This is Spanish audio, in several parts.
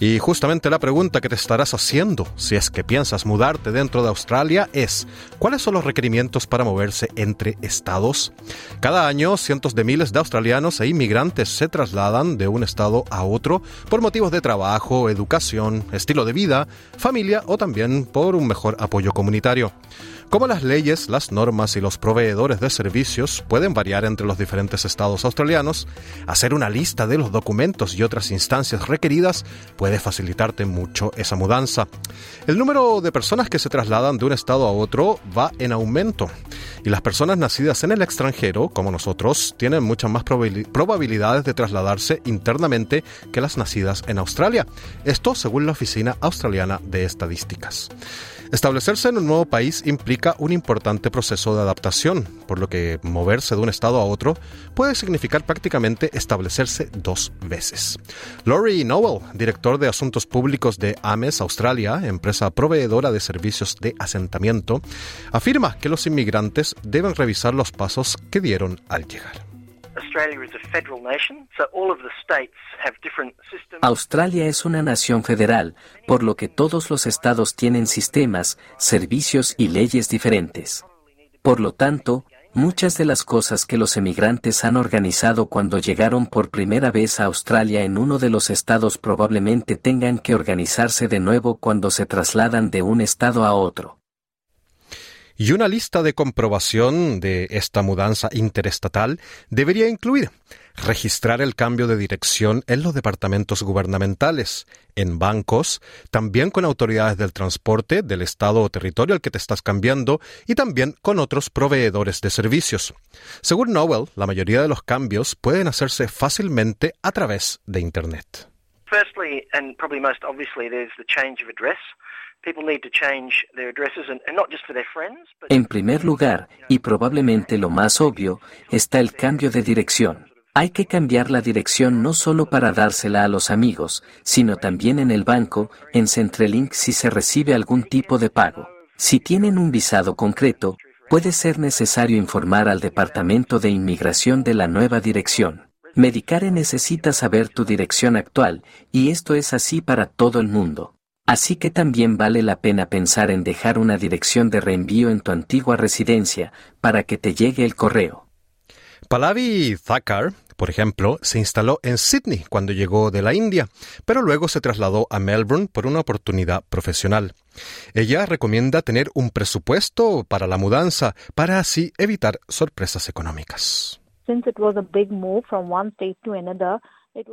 Y justamente la pregunta que te estarás haciendo si es que piensas mudarte dentro de Australia es, ¿cuáles son los requerimientos para moverse entre estados? Cada año cientos de miles de australianos e inmigrantes se trasladan de un estado a otro por motivos de trabajo, educación, estilo de vida, familia o también por un mejor apoyo comunitario. Como las leyes, las normas y los proveedores de servicios pueden variar entre los diferentes estados australianos, hacer una lista de los documentos y otras instancias requeridas puede facilitarte mucho esa mudanza. El número de personas que se trasladan de un estado a otro va en aumento y las personas nacidas en el extranjero, como nosotros, tienen muchas más probabilidades de trasladarse internamente que las nacidas en Australia. Esto según la Oficina Australiana de Estadísticas. Establecerse en un nuevo país implica un importante proceso de adaptación, por lo que moverse de un estado a otro puede significar prácticamente establecerse dos veces. Laurie Nowell, director de Asuntos Públicos de Ames Australia, empresa proveedora de servicios de asentamiento, afirma que los inmigrantes deben revisar los pasos que dieron al llegar. Australia es una nación federal, por lo que todos los estados tienen sistemas, servicios y leyes diferentes. Por lo tanto, muchas de las cosas que los emigrantes han organizado cuando llegaron por primera vez a Australia en uno de los estados probablemente tengan que organizarse de nuevo cuando se trasladan de un estado a otro. Y una lista de comprobación de esta mudanza interestatal debería incluir registrar el cambio de dirección en los departamentos gubernamentales, en bancos, también con autoridades del transporte del estado o territorio al que te estás cambiando y también con otros proveedores de servicios. Según Nowell, la mayoría de los cambios pueden hacerse fácilmente a través de Internet. Firstly, and probably most obviously, there's the change of address. En primer lugar, y probablemente lo más obvio, está el cambio de dirección. Hay que cambiar la dirección no solo para dársela a los amigos, sino también en el banco, en Centrelink si se recibe algún tipo de pago. Si tienen un visado concreto, puede ser necesario informar al Departamento de Inmigración de la nueva dirección. Medicare necesita saber tu dirección actual, y esto es así para todo el mundo. Así que también vale la pena pensar en dejar una dirección de reenvío en tu antigua residencia para que te llegue el correo. Pallavi Thakkar, por ejemplo, se instaló en Sydney cuando llegó de la India, pero luego se trasladó a Melbourne por una oportunidad profesional. Ella recomienda tener un presupuesto para la mudanza para así evitar sorpresas económicas.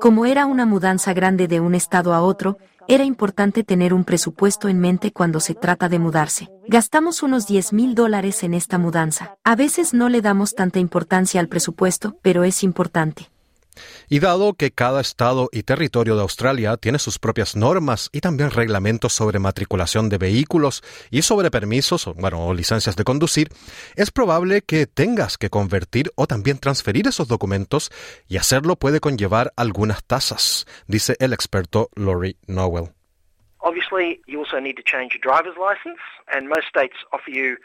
Como era una mudanza grande de un estado a otro, era importante tener un presupuesto en mente cuando se trata de mudarse. Gastamos unos 10 mil dólares en esta mudanza. A veces no le damos tanta importancia al presupuesto, pero es importante. Y dado que cada estado y territorio de Australia tiene sus propias normas y también reglamentos sobre matriculación de vehículos y sobre permisos bueno, o licencias de conducir, es probable que tengas que convertir o también transferir esos documentos y hacerlo puede conllevar algunas tasas, dice el experto Laurie Nowell. Obviously, you also need to change your driver's license and most states offer you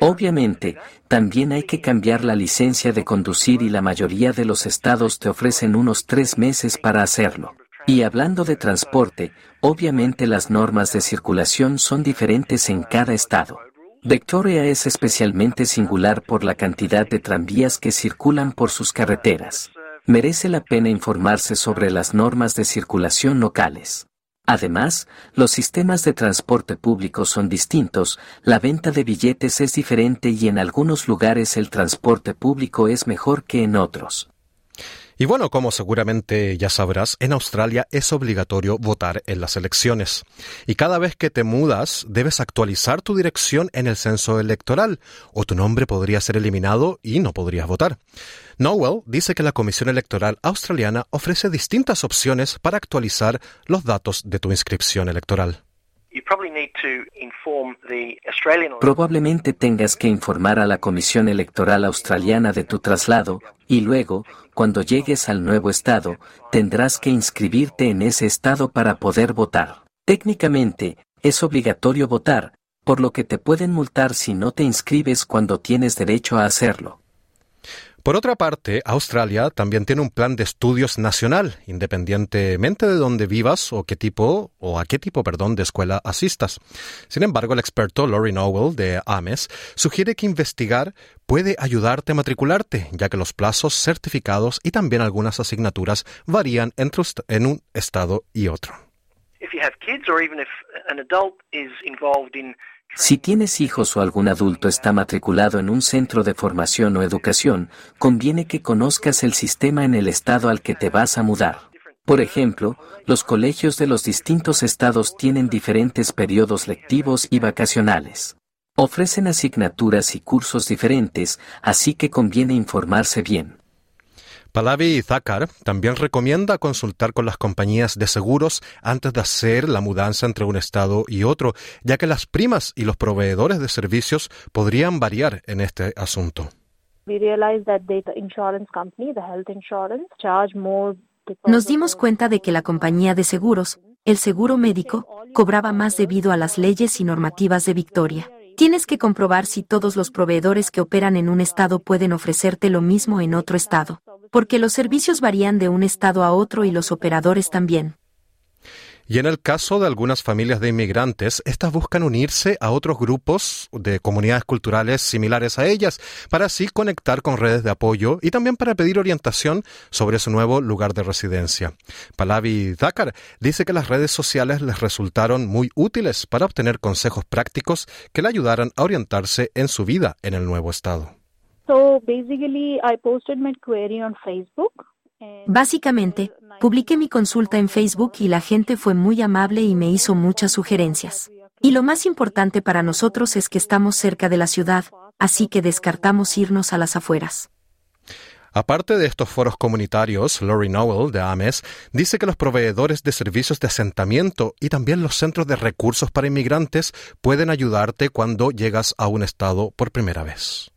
Obviamente, también hay que cambiar la licencia de conducir y la mayoría de los estados te ofrecen unos tres meses para hacerlo. Y hablando de transporte, obviamente las normas de circulación son diferentes en cada estado. Victoria es especialmente singular por la cantidad de tranvías que circulan por sus carreteras. Merece la pena informarse sobre las normas de circulación locales. Además, los sistemas de transporte público son distintos, la venta de billetes es diferente y en algunos lugares el transporte público es mejor que en otros. Y bueno, como seguramente ya sabrás, en Australia es obligatorio votar en las elecciones. Y cada vez que te mudas, debes actualizar tu dirección en el censo electoral, o tu nombre podría ser eliminado y no podrías votar. Nowell dice que la Comisión Electoral Australiana ofrece distintas opciones para actualizar los datos de tu inscripción electoral. Probablemente tengas que informar a la Comisión Electoral Australiana de tu traslado y luego, cuando llegues al nuevo estado, tendrás que inscribirte en ese estado para poder votar. Técnicamente, es obligatorio votar, por lo que te pueden multar si no te inscribes cuando tienes derecho a hacerlo. Por otra parte, Australia también tiene un plan de estudios nacional, independientemente de dónde vivas o qué tipo o a qué tipo, perdón, de escuela asistas. Sin embargo, el experto Laurie Nowell de AMES sugiere que investigar puede ayudarte a matricularte, ya que los plazos certificados y también algunas asignaturas varían entre en un estado y otro. Si tienes hijos o algún adulto está matriculado en un centro de formación o educación, conviene que conozcas el sistema en el estado al que te vas a mudar. Por ejemplo, los colegios de los distintos estados tienen diferentes periodos lectivos y vacacionales. Ofrecen asignaturas y cursos diferentes, así que conviene informarse bien. Pallavi Zakar también recomienda consultar con las compañías de seguros antes de hacer la mudanza entre un estado y otro, ya que las primas y los proveedores de servicios podrían variar en este asunto. Nos dimos cuenta de que la compañía de seguros, el seguro médico, cobraba más debido a las leyes y normativas de Victoria. Tienes que comprobar si todos los proveedores que operan en un estado pueden ofrecerte lo mismo en otro estado porque los servicios varían de un estado a otro y los operadores también. Y en el caso de algunas familias de inmigrantes, estas buscan unirse a otros grupos de comunidades culturales similares a ellas, para así conectar con redes de apoyo y también para pedir orientación sobre su nuevo lugar de residencia. Pallavi Dakar dice que las redes sociales les resultaron muy útiles para obtener consejos prácticos que le ayudaran a orientarse en su vida en el nuevo estado. Básicamente, publiqué mi consulta en Facebook y la gente fue muy amable y me hizo muchas sugerencias. Y lo más importante para nosotros es que estamos cerca de la ciudad, así que descartamos irnos a las afueras. Aparte de estos foros comunitarios, Lori Nowell de AMES dice que los proveedores de servicios de asentamiento y también los centros de recursos para inmigrantes pueden ayudarte cuando llegas a un estado por primera vez.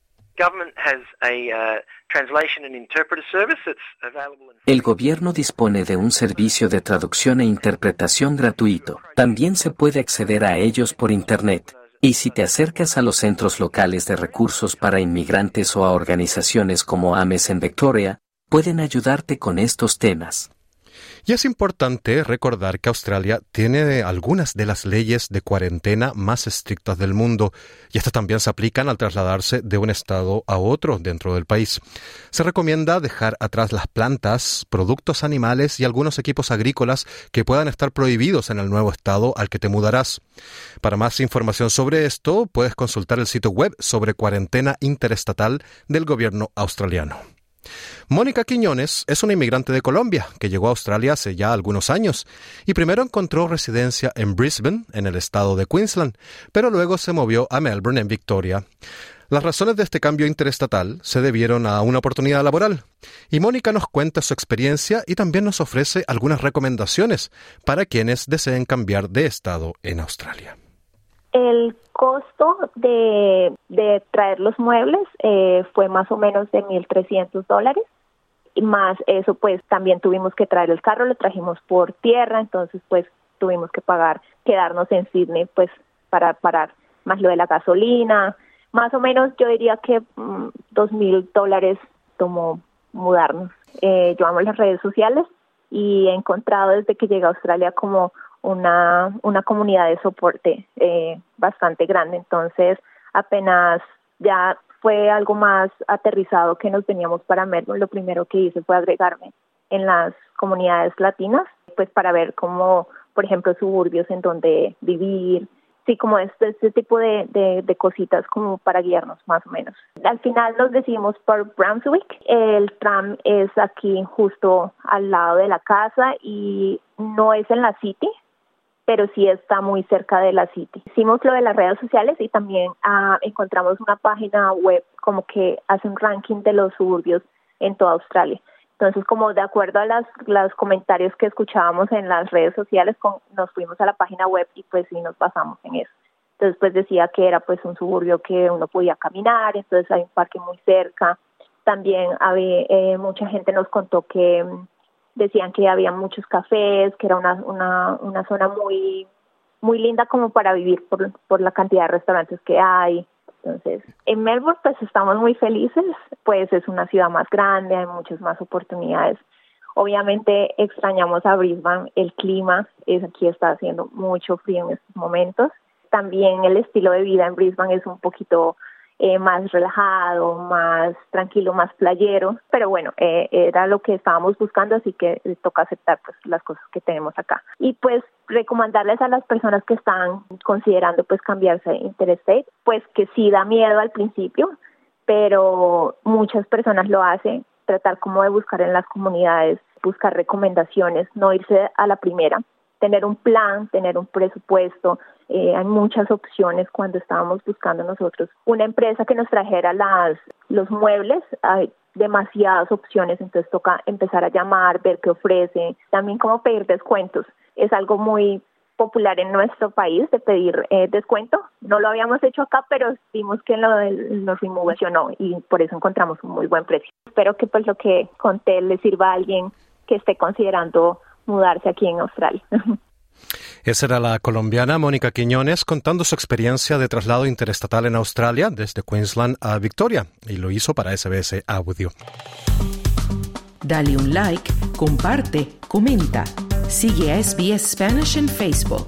El gobierno dispone de un servicio de traducción e interpretación gratuito. También se puede acceder a ellos por Internet. Y si te acercas a los centros locales de recursos para inmigrantes o a organizaciones como AMES en Victoria, pueden ayudarte con estos temas. Y es importante recordar que Australia tiene algunas de las leyes de cuarentena más estrictas del mundo, y estas también se aplican al trasladarse de un estado a otro dentro del país. Se recomienda dejar atrás las plantas, productos animales y algunos equipos agrícolas que puedan estar prohibidos en el nuevo estado al que te mudarás. Para más información sobre esto, puedes consultar el sitio web sobre cuarentena interestatal del gobierno australiano. Mónica Quiñones es una inmigrante de Colombia que llegó a Australia hace ya algunos años y primero encontró residencia en Brisbane, en el estado de Queensland, pero luego se movió a Melbourne, en Victoria. Las razones de este cambio interestatal se debieron a una oportunidad laboral, y Mónica nos cuenta su experiencia y también nos ofrece algunas recomendaciones para quienes deseen cambiar de estado en Australia. El costo de, traer los muebles eh, fue más o menos de 1.300 dólares. Y más eso, pues también tuvimos que traer el carro, lo trajimos por tierra, entonces pues tuvimos que pagar, quedarnos en Sydney, pues para parar más lo de la gasolina. Más o menos yo diría que mm, dos mil dólares tomó mudarnos. Eh, yo las redes sociales y he encontrado desde que llegué a Australia como una, una comunidad de soporte eh, bastante grande. Entonces, apenas ya fue algo más aterrizado que nos veníamos para Melbourne, lo primero que hice fue agregarme en las comunidades latinas, pues para ver cómo, por ejemplo, suburbios en donde vivir, sí, como este, este tipo de, de, de, cositas como para guiarnos más o menos. Al final nos decidimos por Brunswick. El tram es aquí justo al lado de la casa y no es en la city, pero sí está muy cerca de la City. Hicimos lo de las redes sociales y también ah, encontramos una página web como que hace un ranking de los suburbios en toda Australia. Entonces, como de acuerdo a las, los comentarios que escuchábamos en las redes sociales, nos fuimos a la página web y pues sí nos basamos en eso. Entonces, pues decía que era pues un suburbio que uno podía caminar, entonces hay un parque muy cerca. También había, eh, mucha gente nos contó que mm, decían que había muchos cafés, que era una, una, una zona muy, muy linda como para vivir por, por la cantidad de restaurantes que hay. Entonces, en Melbourne pues estamos muy felices, pues es una ciudad más grande, hay muchas más oportunidades. Obviamente extrañamos a Brisbane, el clima, es aquí está haciendo mucho frío en estos momentos. También el estilo de vida en Brisbane es un poquito eh, más relajado, más tranquilo, más playero, pero bueno, eh, era lo que estábamos buscando, así que toca aceptar pues las cosas que tenemos acá. Y pues recomendarles a las personas que están considerando pues cambiarse de Interstate, pues que sí da miedo al principio, pero muchas personas lo hacen, tratar como de buscar en las comunidades, buscar recomendaciones, no irse a la primera, tener un plan, tener un presupuesto, eh, hay muchas opciones cuando estábamos buscando nosotros una empresa que nos trajera las los muebles. Hay demasiadas opciones, entonces toca empezar a llamar, ver qué ofrece, también cómo pedir descuentos. Es algo muy popular en nuestro país de pedir eh, descuento. No lo habíamos hecho acá, pero vimos que lo nos no y por eso encontramos un muy buen precio. Espero que pues lo que conté le sirva a alguien que esté considerando mudarse aquí en Australia. Esa era la colombiana Mónica Quiñones contando su experiencia de traslado interestatal en Australia desde Queensland a Victoria y lo hizo para SBS Audio. Dale un like, comparte, comenta. Sigue a SBS Spanish en Facebook.